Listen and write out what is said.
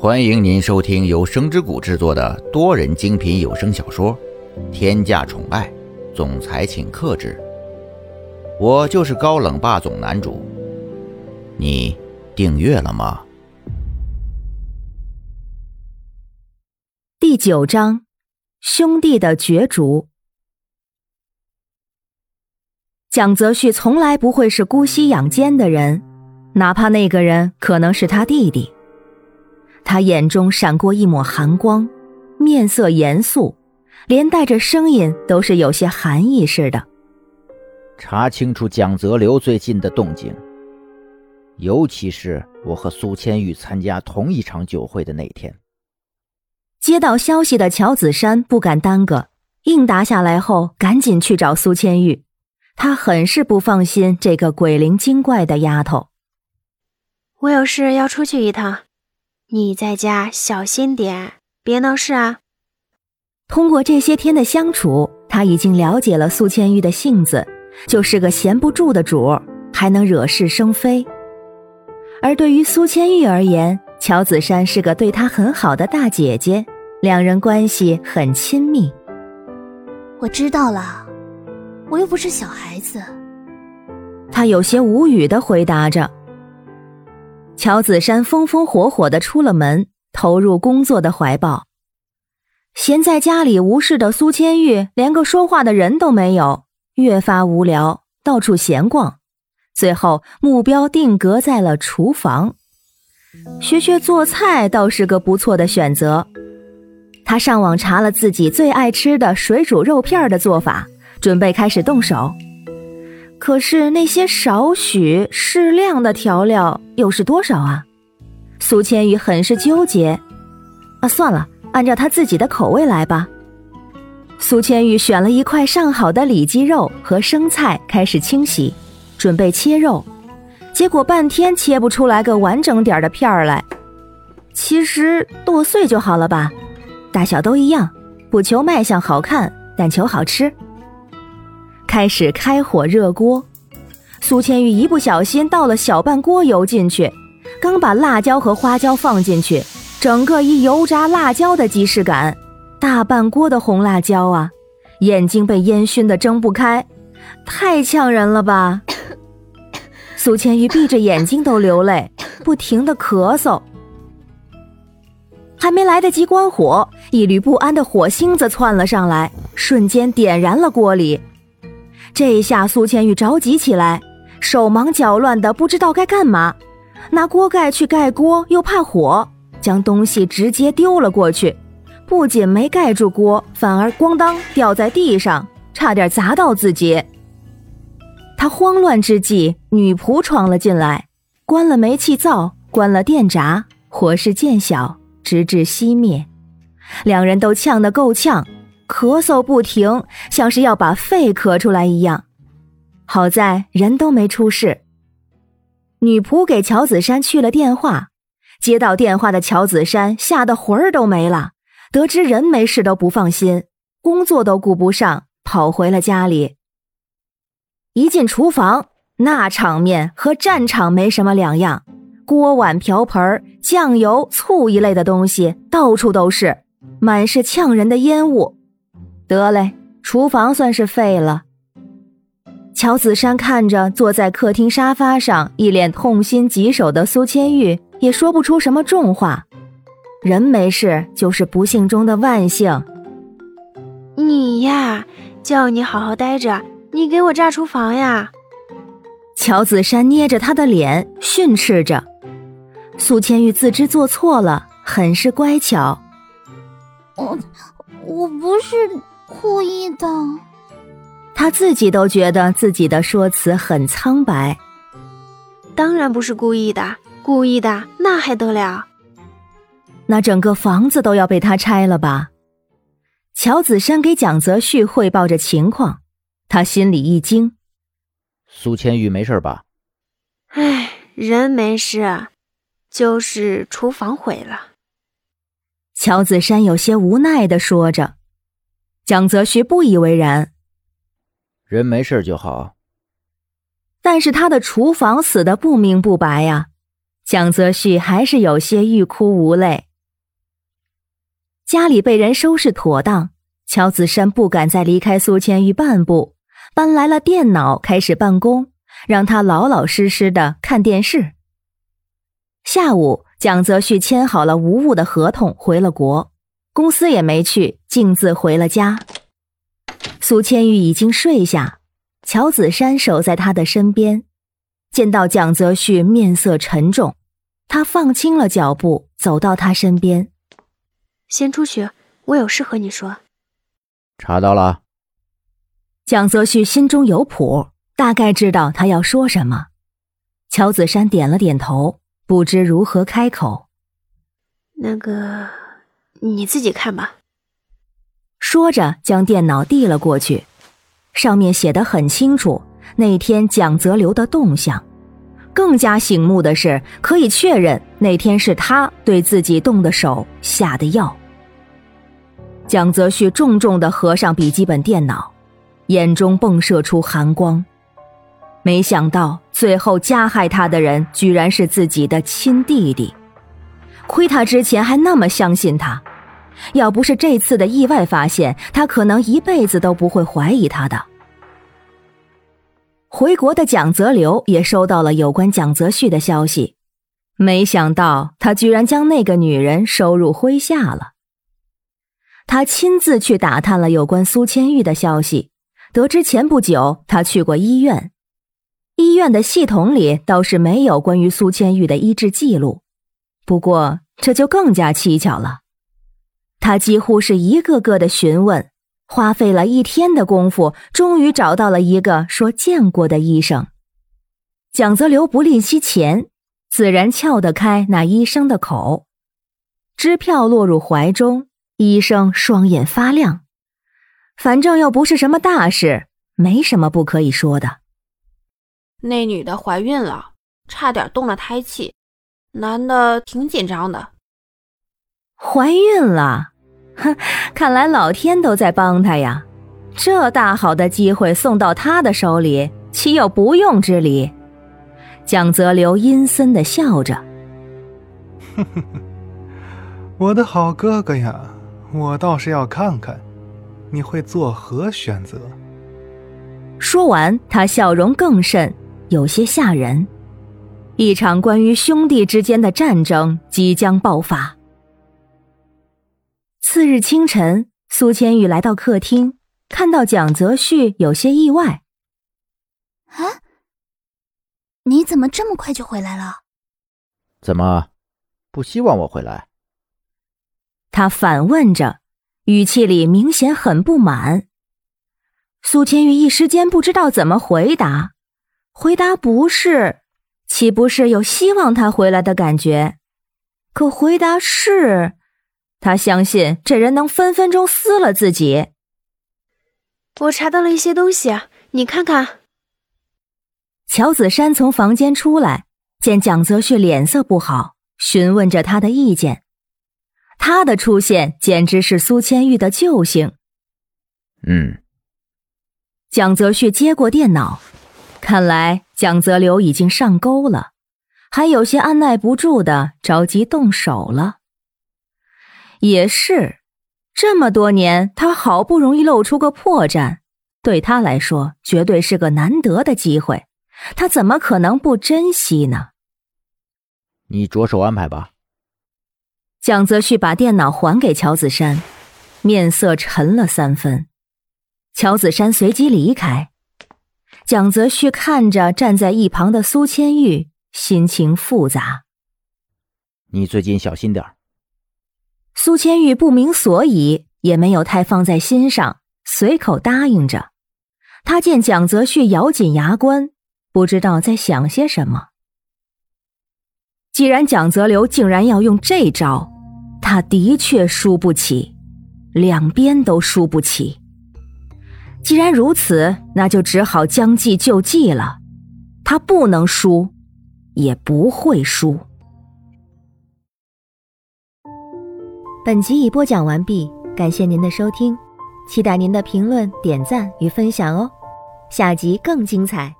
欢迎您收听由声之谷制作的多人精品有声小说《天价宠爱总裁请克制》，我就是高冷霸总男主。你订阅了吗？第九章，兄弟的角逐。蒋泽旭从来不会是姑息养奸的人，哪怕那个人可能是他弟弟。他眼中闪过一抹寒光，面色严肃，连带着声音都是有些寒意似的。查清楚蒋泽流最近的动静，尤其是我和苏千玉参加同一场酒会的那天。接到消息的乔子山不敢耽搁，应答下来后，赶紧去找苏千玉。他很是不放心这个鬼灵精怪的丫头。我有事要出去一趟。你在家小心点，别闹事啊！通过这些天的相处，他已经了解了苏千玉的性子，就是个闲不住的主，还能惹是生非。而对于苏千玉而言，乔子珊是个对她很好的大姐姐，两人关系很亲密。我知道了，我又不是小孩子。他有些无语的回答着。乔子山风风火火的出了门，投入工作的怀抱。闲在家里无事的苏千玉，连个说话的人都没有，越发无聊，到处闲逛。最后目标定格在了厨房，学学做菜倒是个不错的选择。他上网查了自己最爱吃的水煮肉片的做法，准备开始动手。可是那些少许适量的调料又是多少啊？苏千羽很是纠结。啊，算了，按照他自己的口味来吧。苏千羽选了一块上好的里脊肉和生菜，开始清洗，准备切肉。结果半天切不出来个完整点的片儿来。其实剁碎就好了吧，大小都一样，不求卖相好看，但求好吃。开始开火热锅，苏千玉一不小心倒了小半锅油进去，刚把辣椒和花椒放进去，整个一油炸辣椒的即视感，大半锅的红辣椒啊，眼睛被烟熏得睁不开，太呛人了吧！苏千玉闭着眼睛都流泪，不停的咳嗽，还没来得及关火，一缕不安的火星子窜了上来，瞬间点燃了锅里。这一下苏千玉着急起来，手忙脚乱的不知道该干嘛，拿锅盖去盖锅又怕火，将东西直接丢了过去，不仅没盖住锅，反而咣当掉在地上，差点砸到自己。他慌乱之际，女仆闯了进来，关了煤气灶，关了电闸，火势渐小，直至熄灭。两人都呛得够呛。咳嗽不停，像是要把肺咳出来一样。好在人都没出事。女仆给乔子山去了电话，接到电话的乔子山吓得魂儿都没了。得知人没事都不放心，工作都顾不上，跑回了家里。一进厨房，那场面和战场没什么两样，锅碗瓢盆、酱油、醋一类的东西到处都是，满是呛人的烟雾。得嘞，厨房算是废了。乔子山看着坐在客厅沙发上一脸痛心疾首的苏千玉，也说不出什么重话。人没事就是不幸中的万幸。你呀，叫你好好待着，你给我炸厨房呀！乔子山捏着他的脸训斥着。苏千玉自知做错了，很是乖巧。我我不是。故意的，他自己都觉得自己的说辞很苍白。当然不是故意的，故意的那还得了？那整个房子都要被他拆了吧？乔子山给蒋泽旭汇报着情况，他心里一惊。苏千玉没事吧？唉，人没事，就是厨房毁了。乔子山有些无奈的说着。蒋泽旭不以为然，人没事就好。但是他的厨房死的不明不白呀，蒋泽旭还是有些欲哭无泪。家里被人收拾妥当，乔子山不敢再离开苏千玉半步，搬来了电脑开始办公，让他老老实实的看电视。下午，蒋泽旭签好了无误的合同，回了国，公司也没去，径自回了家。苏千玉已经睡下，乔子山守在他的身边，见到蒋泽旭面色沉重，他放轻了脚步，走到他身边。先出去，我有事和你说。查到了。蒋泽旭心中有谱，大概知道他要说什么。乔子山点了点头，不知如何开口。那个，你自己看吧。说着，将电脑递了过去，上面写得很清楚那天蒋泽流的动向。更加醒目的是，可以确认那天是他对自己动的手下的药。蒋泽旭重重的合上笔记本电脑，眼中迸射出寒光。没想到最后加害他的人居然是自己的亲弟弟，亏他之前还那么相信他。要不是这次的意外发现，他可能一辈子都不会怀疑他的。回国的蒋泽流也收到了有关蒋泽旭的消息，没想到他居然将那个女人收入麾下了。他亲自去打探了有关苏千玉的消息，得知前不久他去过医院，医院的系统里倒是没有关于苏千玉的医治记录。不过这就更加蹊跷了。他几乎是一个个的询问，花费了一天的功夫，终于找到了一个说见过的医生。蒋泽流不吝惜钱，自然撬得开那医生的口。支票落入怀中，医生双眼发亮。反正又不是什么大事，没什么不可以说的。那女的怀孕了，差点动了胎气，男的挺紧张的。怀孕了，哼，看来老天都在帮他呀！这大好的机会送到他的手里，岂有不用之理？蒋泽流阴森的笑着：“哼哼哼，我的好哥哥呀，我倒是要看看你会作何选择。”说完，他笑容更甚，有些吓人。一场关于兄弟之间的战争即将爆发。次日清晨，苏千玉来到客厅，看到蒋泽旭，有些意外。“啊，你怎么这么快就回来了？怎么，不希望我回来？”他反问着，语气里明显很不满。苏千玉一时间不知道怎么回答，回答不是，岂不是有希望他回来的感觉？可回答是。他相信这人能分分钟撕了自己。我查到了一些东西，你看看。乔子山从房间出来，见蒋泽旭脸色不好，询问着他的意见。他的出现简直是苏千玉的救星。嗯。蒋泽旭接过电脑，看来蒋泽流已经上钩了，还有些按耐不住的着急动手了。也是，这么多年，他好不容易露出个破绽，对他来说绝对是个难得的机会，他怎么可能不珍惜呢？你着手安排吧。蒋泽旭把电脑还给乔子山，面色沉了三分。乔子山随即离开，蒋泽旭看着站在一旁的苏千玉，心情复杂。你最近小心点儿。苏千玉不明所以，也没有太放在心上，随口答应着。他见蒋泽旭咬紧牙关，不知道在想些什么。既然蒋泽流竟然要用这招，他的确输不起，两边都输不起。既然如此，那就只好将计就计了。他不能输，也不会输。本集已播讲完毕，感谢您的收听，期待您的评论、点赞与分享哦，下集更精彩。